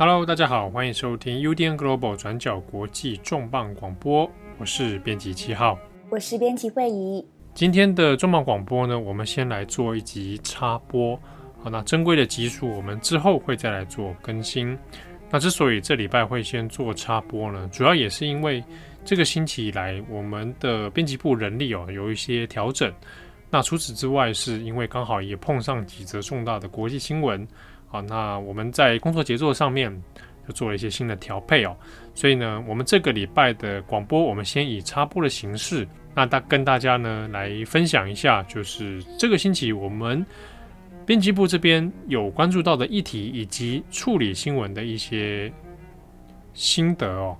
Hello，大家好，欢迎收听 UDN Global 转角国际重磅广播，我是编辑七号，我是编辑慧仪。今天的重磅广播呢，我们先来做一集插播。好，那珍贵的集数我们之后会再来做更新。那之所以这礼拜会先做插播呢，主要也是因为这个星期以来我们的编辑部人力哦有一些调整。那除此之外，是因为刚好也碰上几则重大的国际新闻。好，那我们在工作节奏上面就做了一些新的调配哦，所以呢，我们这个礼拜的广播，我们先以插播的形式，那大跟大家呢来分享一下，就是这个星期我们编辑部这边有关注到的议题以及处理新闻的一些心得哦。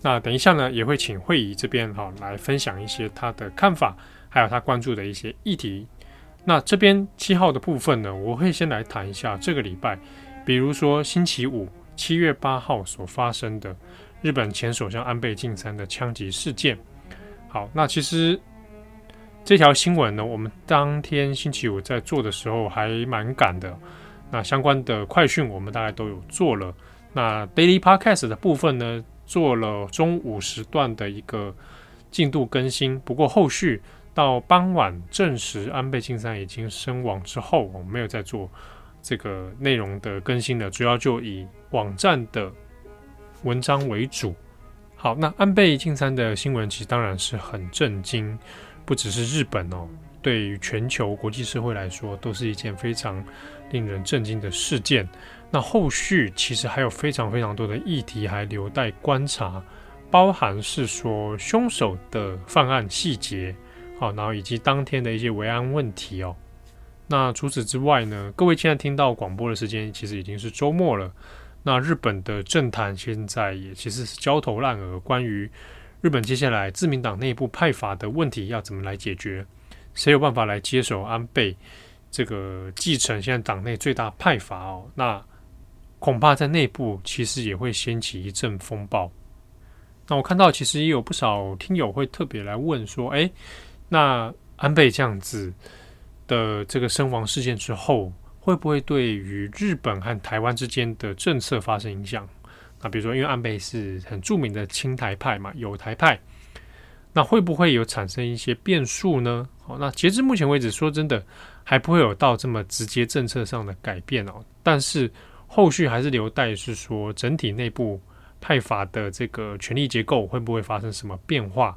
那等一下呢，也会请慧仪这边哈来分享一些他的看法，还有他关注的一些议题。那这边七号的部分呢，我会先来谈一下这个礼拜，比如说星期五七月八号所发生的日本前首相安倍晋三的枪击事件。好，那其实这条新闻呢，我们当天星期五在做的时候还蛮赶的。那相关的快讯我们大概都有做了。那 Daily Podcast 的部分呢，做了中午时段的一个进度更新，不过后续。到傍晚证实安倍晋三已经身亡之后，我们没有再做这个内容的更新了，主要就以网站的文章为主。好，那安倍晋三的新闻其实当然是很震惊，不只是日本哦，对于全球国际社会来说都是一件非常令人震惊的事件。那后续其实还有非常非常多的议题还留待观察，包含是说凶手的犯案细节。好，然后以及当天的一些维安问题哦。那除此之外呢，各位现在听到广播的时间其实已经是周末了。那日本的政坛现在也其实是焦头烂额，关于日本接下来自民党内部派阀的问题要怎么来解决？谁有办法来接手安倍这个继承现在党内最大派阀哦？那恐怕在内部其实也会掀起一阵风暴。那我看到其实也有不少听友会特别来问说，哎。那安倍这样子的这个身亡事件之后，会不会对于日本和台湾之间的政策发生影响？那比如说，因为安倍是很著名的亲台派嘛，友台派，那会不会有产生一些变数呢？好，那截至目前为止，说真的，还不会有到这么直接政策上的改变哦。但是后续还是留待是说，整体内部派阀的这个权力结构会不会发生什么变化？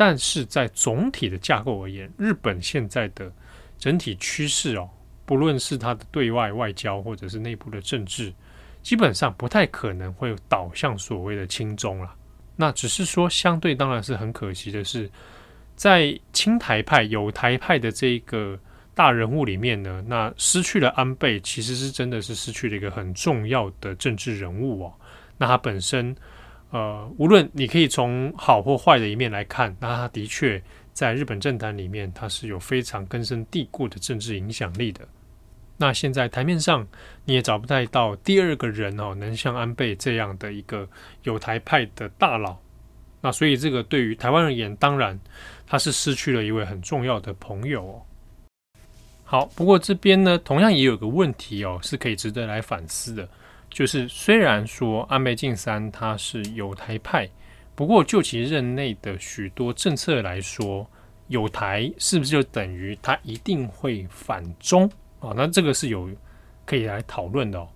但是在总体的架构而言，日本现在的整体趋势哦，不论是它的对外外交或者是内部的政治，基本上不太可能会导向所谓的亲中了。那只是说，相对当然是很可惜的是，在亲台派、友台派的这个大人物里面呢，那失去了安倍，其实是真的是失去了一个很重要的政治人物哦。那他本身。呃，无论你可以从好或坏的一面来看，那他的确在日本政坛里面，他是有非常根深蒂固的政治影响力的。那现在台面上你也找不太到第二个人哦，能像安倍这样的一个有台派的大佬。那所以这个对于台湾而言，当然他是失去了一位很重要的朋友哦。好，不过这边呢，同样也有个问题哦，是可以值得来反思的。就是虽然说安倍晋三他是有台派，不过就其任内的许多政策来说，有台是不是就等于他一定会反中啊？那这个是有可以来讨论的哦。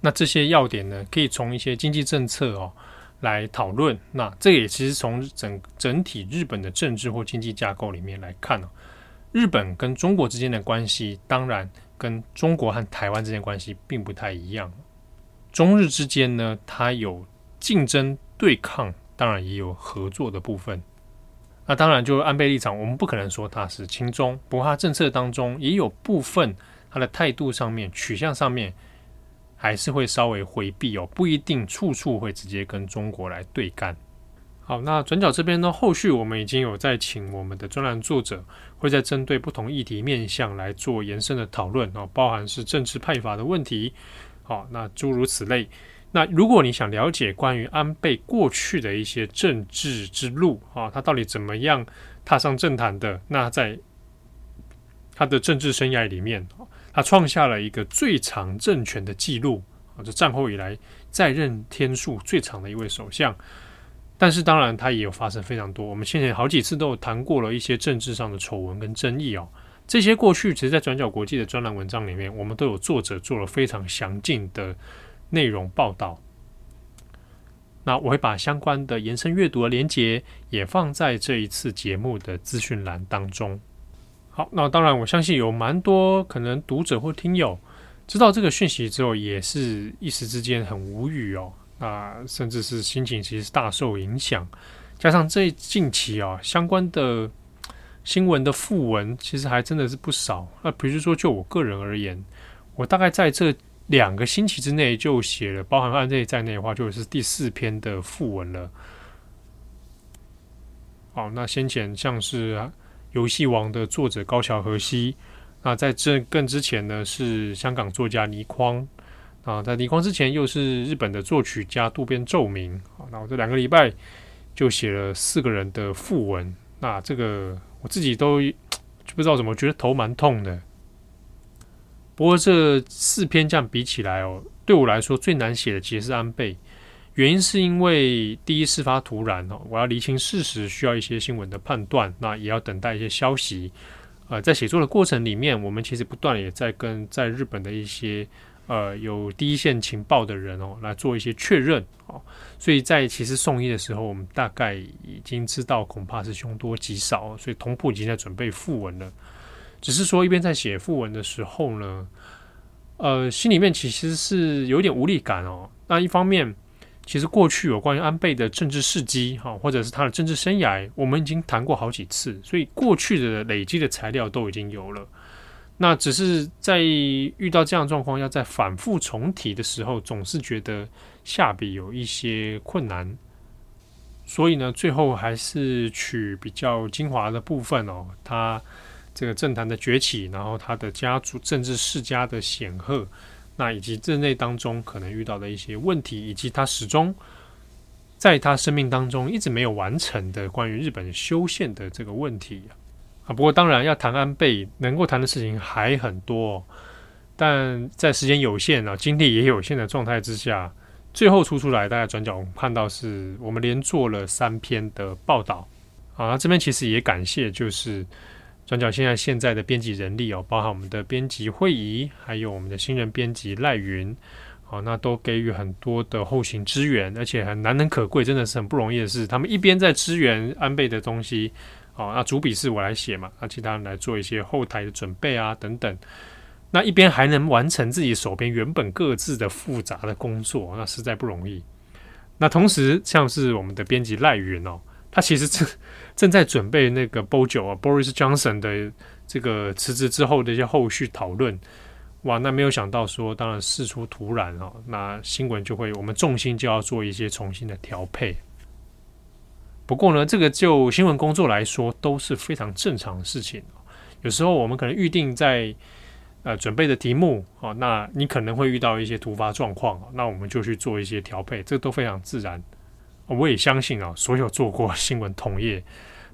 那这些要点呢，可以从一些经济政策哦来讨论。那这也其实从整整体日本的政治或经济架构里面来看哦，日本跟中国之间的关系，当然跟中国和台湾之间关系并不太一样。中日之间呢，它有竞争对抗，当然也有合作的部分。那当然，就安倍立场，我们不可能说他是亲中，不过他政策当中也有部分他的态度上面、取向上面，还是会稍微回避哦，不一定处处会直接跟中国来对干。好，那转角这边呢，后续我们已经有在请我们的专栏作者，会在针对不同议题面向来做延伸的讨论哦，包含是政治派阀的问题。好，那诸如此类。那如果你想了解关于安倍过去的一些政治之路啊，他到底怎么样踏上政坛的？那在他的政治生涯里面，他创下了一个最长政权的记录，啊，这战后以来在任天数最长的一位首相。但是当然，他也有发生非常多，我们先前好几次都有谈过了一些政治上的丑闻跟争议哦。这些过去其实，在转角国际的专栏文章里面，我们都有作者做了非常详尽的内容报道。那我会把相关的延伸阅读的连接也放在这一次节目的资讯栏当中。好，那当然，我相信有蛮多可能读者或听友知道这个讯息之后，也是一时之间很无语哦。那甚至是心情其实大受影响，加上这近期啊相关的。新闻的副文其实还真的是不少。那比如说，就我个人而言，我大概在这两个星期之内就写了，包含案例在内的话，就是第四篇的副文了。好，那先前像是《游戏王》的作者高桥和希，那在这更之前呢是香港作家倪匡啊，在倪匡之前又是日本的作曲家渡边宙明。好，那我这两个礼拜就写了四个人的副文。那这个。我自己都不知道怎么觉得头蛮痛的。不过这四篇这样比起来哦，对我来说最难写的其实是安倍，原因是因为第一事发突然哦，我要厘清事实，需要一些新闻的判断，那也要等待一些消息。呃，在写作的过程里面，我们其实不断也在跟在日本的一些。呃，有第一线情报的人哦，来做一些确认哦，所以在其实送医的时候，我们大概已经知道恐怕是凶多吉少，所以同步已经在准备复文了。只是说一边在写复文的时候呢，呃，心里面其实是有点无力感哦。那一方面，其实过去有关于安倍的政治事迹哈，或者是他的政治生涯，我们已经谈过好几次，所以过去的累积的材料都已经有了。那只是在遇到这样状况，要在反复重提的时候，总是觉得下笔有一些困难，所以呢，最后还是取比较精华的部分哦。他这个政坛的崛起，然后他的家族政治世家的显赫，那以及任内当中可能遇到的一些问题，以及他始终在他生命当中一直没有完成的关于日本修宪的这个问题。不过当然要谈安倍，能够谈的事情还很多，但在时间有限啊，精力也有限的状态之下，最后出出来，大家转角看到是我们连做了三篇的报道啊。这边其实也感谢，就是转角现在现在的编辑人力哦，包含我们的编辑会议，还有我们的新人编辑赖云，啊，那都给予很多的后勤支援，而且很难能可贵，真的是很不容易的事。他们一边在支援安倍的东西。哦，那主笔是我来写嘛，那其他人来做一些后台的准备啊，等等。那一边还能完成自己手边原本各自的复杂的工作，那实在不容易。那同时，像是我们的编辑赖云哦，他其实正正在准备那个 BOJO 啊，Boris Johnson 的这个辞职之后的一些后续讨论。哇，那没有想到说，当然事出突然哦，那新闻就会，我们重心就要做一些重新的调配。不过呢，这个就新闻工作来说都是非常正常的事情。有时候我们可能预定在呃准备的题目啊，那你可能会遇到一些突发状况，那我们就去做一些调配，这都非常自然。我也相信啊，所有做过新闻同业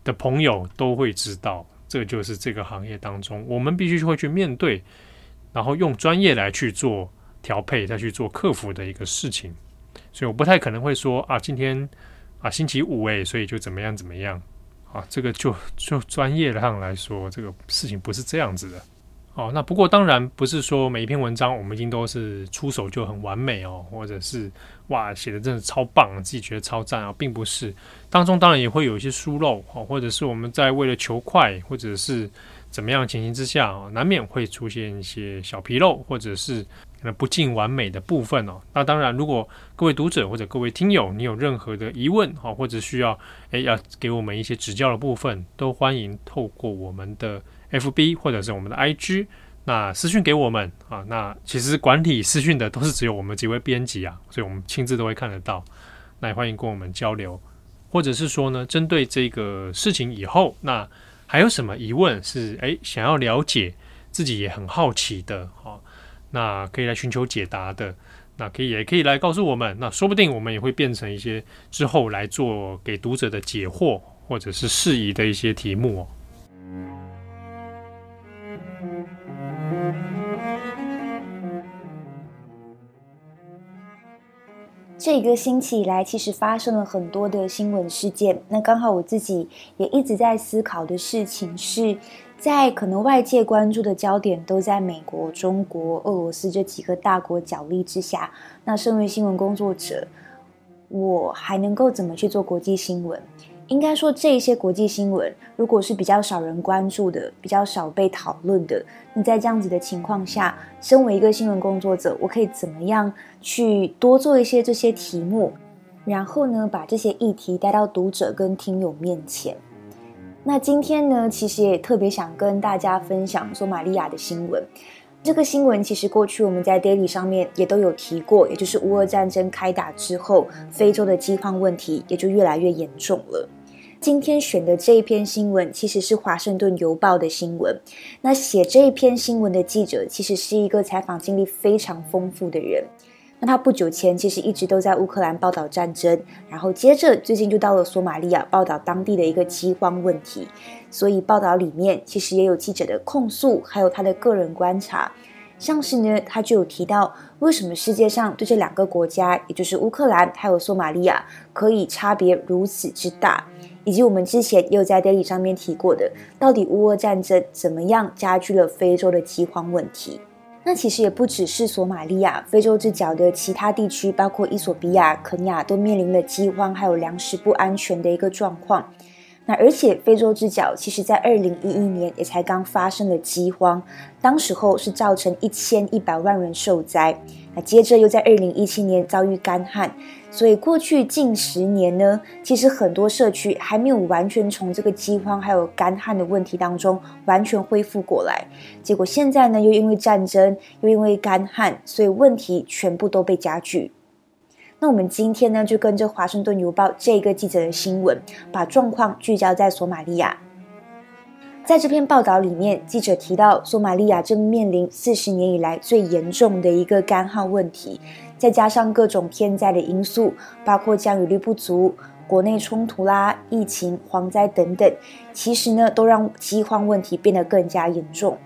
的朋友都会知道，这就是这个行业当中我们必须会去面对，然后用专业来去做调配，再去做克服的一个事情。所以我不太可能会说啊，今天。啊，星期五诶，所以就怎么样怎么样啊？这个就就专业上来说，这个事情不是这样子的哦。那不过当然不是说每一篇文章我们已经都是出手就很完美哦，或者是哇写的真的超棒，自己觉得超赞啊，并不是。当中当然也会有一些疏漏哦，或者是我们在为了求快，或者是怎么样情形之下啊，难免会出现一些小纰漏，或者是可能。不尽完美的部分哦，那当然，如果各位读者或者各位听友，你有任何的疑问哈，或者需要诶要给我们一些指教的部分，都欢迎透过我们的 FB 或者是我们的 IG，那私讯给我们啊。那其实管理私讯的都是只有我们几位编辑啊，所以我们亲自都会看得到。那也欢迎跟我们交流，或者是说呢，针对这个事情以后，那还有什么疑问是诶想要了解，自己也很好奇的哈。那可以来寻求解答的，那可以也可以来告诉我们，那说不定我们也会变成一些之后来做给读者的解惑，或者是适宜的一些题目哦。这个星期以来，其实发生了很多的新闻事件。那刚好我自己也一直在思考的事情是，在可能外界关注的焦点都在美国、中国、俄罗斯这几个大国角力之下，那身为新闻工作者，我还能够怎么去做国际新闻？应该说，这些国际新闻如果是比较少人关注的、比较少被讨论的，你在这样子的情况下，身为一个新闻工作者，我可以怎么样去多做一些这些题目，然后呢，把这些议题带到读者跟听友面前。那今天呢，其实也特别想跟大家分享索马利亚的新闻。这个新闻其实过去我们在 Daily 上面也都有提过，也就是乌俄战争开打之后，非洲的饥荒问题也就越来越严重了。今天选的这一篇新闻其实是《华盛顿邮报》的新闻。那写这一篇新闻的记者其实是一个采访经历非常丰富的人。那他不久前其实一直都在乌克兰报道战争，然后接着最近就到了索马利亚报道当地的一个饥荒问题。所以报道里面其实也有记者的控诉，还有他的个人观察。像是呢，他就有提到为什么世界上对这两个国家，也就是乌克兰还有索马利亚，可以差别如此之大。以及我们之前也有在 Daily 上面提过的，到底乌俄战争怎么样加剧了非洲的饥荒问题？那其实也不只是索马利亚，非洲之角的其他地区，包括伊索比亚、肯亚，都面临了饥荒还有粮食不安全的一个状况。那而且非洲之角，其实在二零一一年也才刚发生了饥荒，当时候是造成一千一百万人受灾。接着又在二零一七年遭遇干旱，所以过去近十年呢，其实很多社区还没有完全从这个饥荒还有干旱的问题当中完全恢复过来。结果现在呢，又因为战争，又因为干旱，所以问题全部都被加剧。那我们今天呢，就跟着《华盛顿邮报》这个记者的新闻，把状况聚焦在索马利亚。在这篇报道里面，记者提到，索马利亚正面临四十年以来最严重的一个干旱问题，再加上各种天灾的因素，包括降雨率不足、国内冲突啦、疫情、蝗灾等等，其实呢，都让饥荒问题变得更加严重。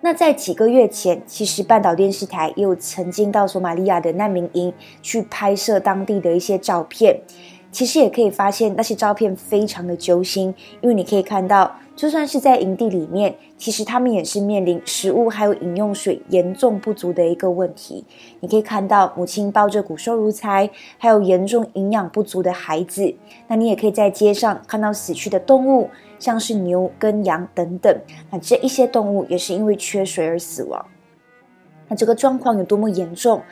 那在几个月前，其实半岛电视台也有曾经到索马利亚的难民营去拍摄当地的一些照片。其实也可以发现，那些照片非常的揪心，因为你可以看到，就算是在营地里面，其实他们也是面临食物还有饮用水严重不足的一个问题。你可以看到母亲抱着骨瘦如柴，还有严重营养不足的孩子。那你也可以在街上看到死去的动物。像是牛跟羊等等，那这一些动物也是因为缺水而死亡。那这个状况有多么严重？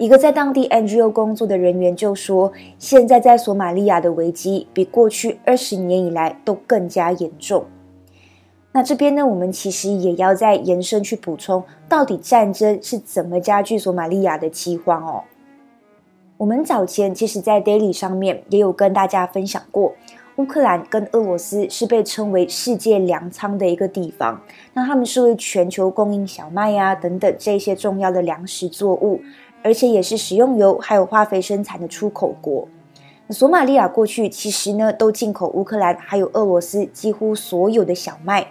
一个在当地 NGO 工作的人员就说，现在在索马利亚的危机比过去二十年以来都更加严重。那这边呢，我们其实也要再延伸去补充，到底战争是怎么加剧索马利亚的饥荒哦？我们早前其实，在 Daily 上面也有跟大家分享过。乌克兰跟俄罗斯是被称为世界粮仓的一个地方，那他们是为全球供应小麦呀、等等这些重要的粮食作物，而且也是食用油还有化肥生产的出口国。索马利亚过去其实呢都进口乌克兰还有俄罗斯几乎所有的小麦，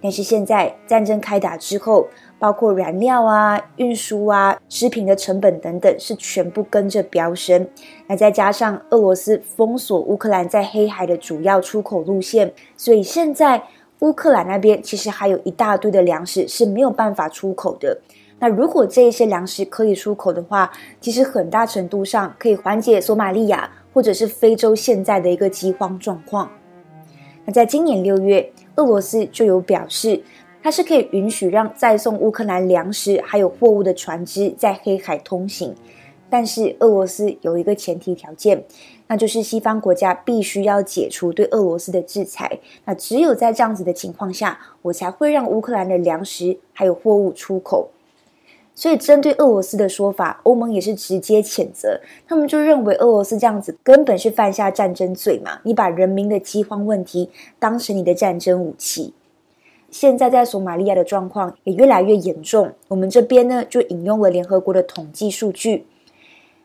但是现在战争开打之后。包括燃料啊、运输啊、食品的成本等等，是全部跟着飙升。那再加上俄罗斯封锁乌克兰在黑海的主要出口路线，所以现在乌克兰那边其实还有一大堆的粮食是没有办法出口的。那如果这一些粮食可以出口的话，其实很大程度上可以缓解索马利亚或者是非洲现在的一个饥荒状况。那在今年六月，俄罗斯就有表示。它是可以允许让再送乌克兰粮食还有货物的船只在黑海通行，但是俄罗斯有一个前提条件，那就是西方国家必须要解除对俄罗斯的制裁。那只有在这样子的情况下，我才会让乌克兰的粮食还有货物出口。所以，针对俄罗斯的说法，欧盟也是直接谴责，他们就认为俄罗斯这样子根本是犯下战争罪嘛，你把人民的饥荒问题当成你的战争武器。现在在索马利亚的状况也越来越严重。我们这边呢，就引用了联合国的统计数据，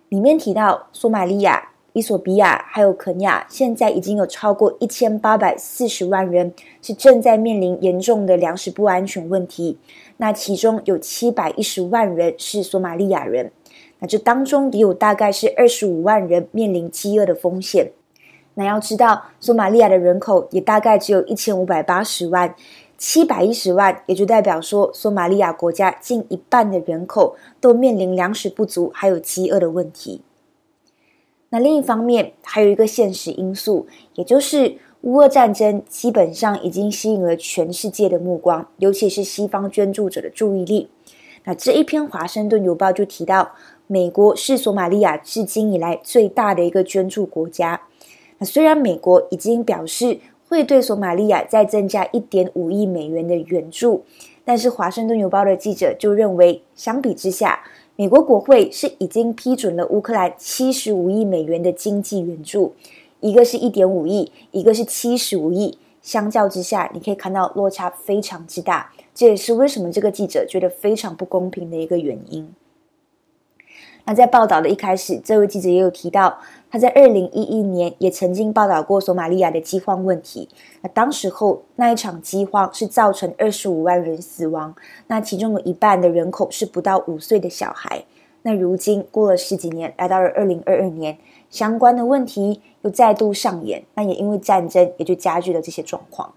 里面提到，索马利亚伊索比亚还有肯亚，现在已经有超过一千八百四十万人是正在面临严重的粮食不安全问题。那其中有七百一十万人是索马利亚人，那这当中也有大概是二十五万人面临饥饿的风险。那要知道，索马利亚的人口也大概只有一千五百八十万，七百一十万也就代表说，索马利亚国家近一半的人口都面临粮食不足还有饥饿的问题。那另一方面，还有一个现实因素，也就是乌俄战争基本上已经吸引了全世界的目光，尤其是西方捐助者的注意力。那这一篇《华盛顿邮报》就提到，美国是索马利亚至今以来最大的一个捐助国家。那虽然美国已经表示会对索马利亚再增加一点五亿美元的援助，但是《华盛顿邮报》的记者就认为，相比之下，美国国会是已经批准了乌克兰七十五亿美元的经济援助，一个是一点五亿，一个是七十五亿，相较之下，你可以看到落差非常之大，这也是为什么这个记者觉得非常不公平的一个原因。那在报道的一开始，这位记者也有提到，他在二零一一年也曾经报道过索马利亚的饥荒问题。那当时候那一场饥荒是造成二十五万人死亡，那其中有一半的人口是不到五岁的小孩。那如今过了十几年，来到了二零二二年，相关的问题又再度上演，那也因为战争，也就加剧了这些状况。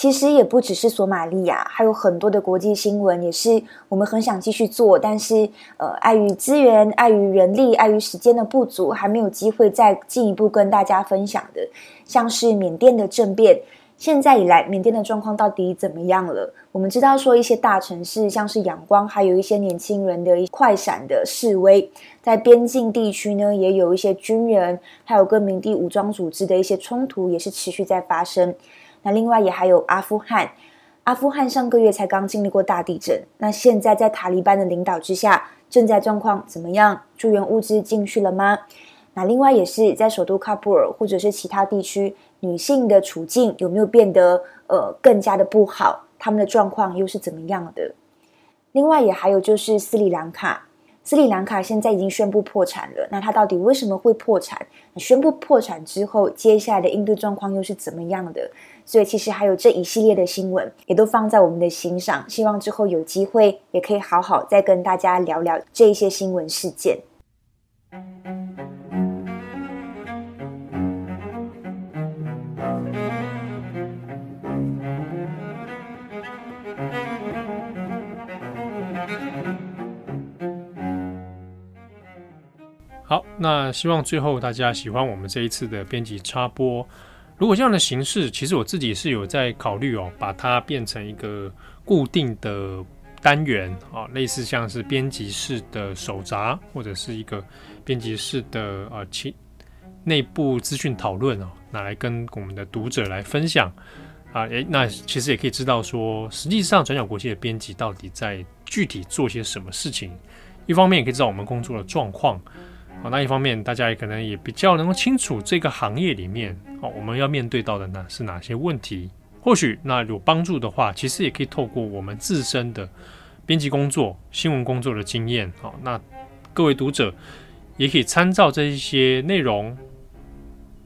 其实也不只是索马利亚，还有很多的国际新闻也是我们很想继续做，但是呃，碍于资源、碍于人力、碍于时间的不足，还没有机会再进一步跟大家分享的。像是缅甸的政变，现在以来缅甸的状况到底怎么样了？我们知道说一些大城市，像是仰光，还有一些年轻人的快闪的示威，在边境地区呢，也有一些军人，还有跟民地武装组织的一些冲突，也是持续在发生。那另外也还有阿富汗，阿富汗上个月才刚经历过大地震，那现在在塔利班的领导之下，正在状况怎么样？救援物资进去了吗？那另外也是在首都喀布尔或者是其他地区，女性的处境有没有变得呃更加的不好？他们的状况又是怎么样的？另外也还有就是斯里兰卡。斯里兰卡现在已经宣布破产了，那它到底为什么会破产？宣布破产之后，接下来的应对状况又是怎么样的？所以其实还有这一系列的新闻，也都放在我们的心上。希望之后有机会，也可以好好再跟大家聊聊这一些新闻事件。好，那希望最后大家喜欢我们这一次的编辑插播。如果这样的形式，其实我自己是有在考虑哦，把它变成一个固定的单元啊，类似像是编辑室的手札，或者是一个编辑室的啊其内部资讯讨论哦，拿来跟我们的读者来分享啊。诶，那其实也可以知道说，实际上转角国际的编辑到底在具体做些什么事情。一方面也可以知道我们工作的状况。好，那一方面，大家也可能也比较能够清楚这个行业里面，哦，我们要面对到的呢是哪些问题？或许那有帮助的话，其实也可以透过我们自身的编辑工作、新闻工作的经验，好，那各位读者也可以参照这一些内容，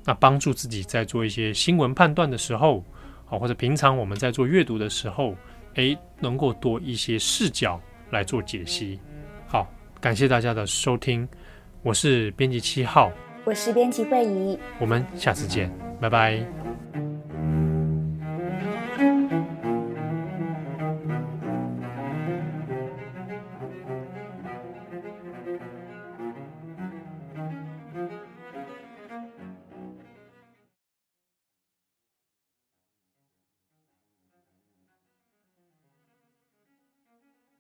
那帮助自己在做一些新闻判断的时候，好，或者平常我们在做阅读的时候，诶，能够多一些视角来做解析。好，感谢大家的收听。我是编辑七号，我是编辑惠仪，我们下次见，拜拜。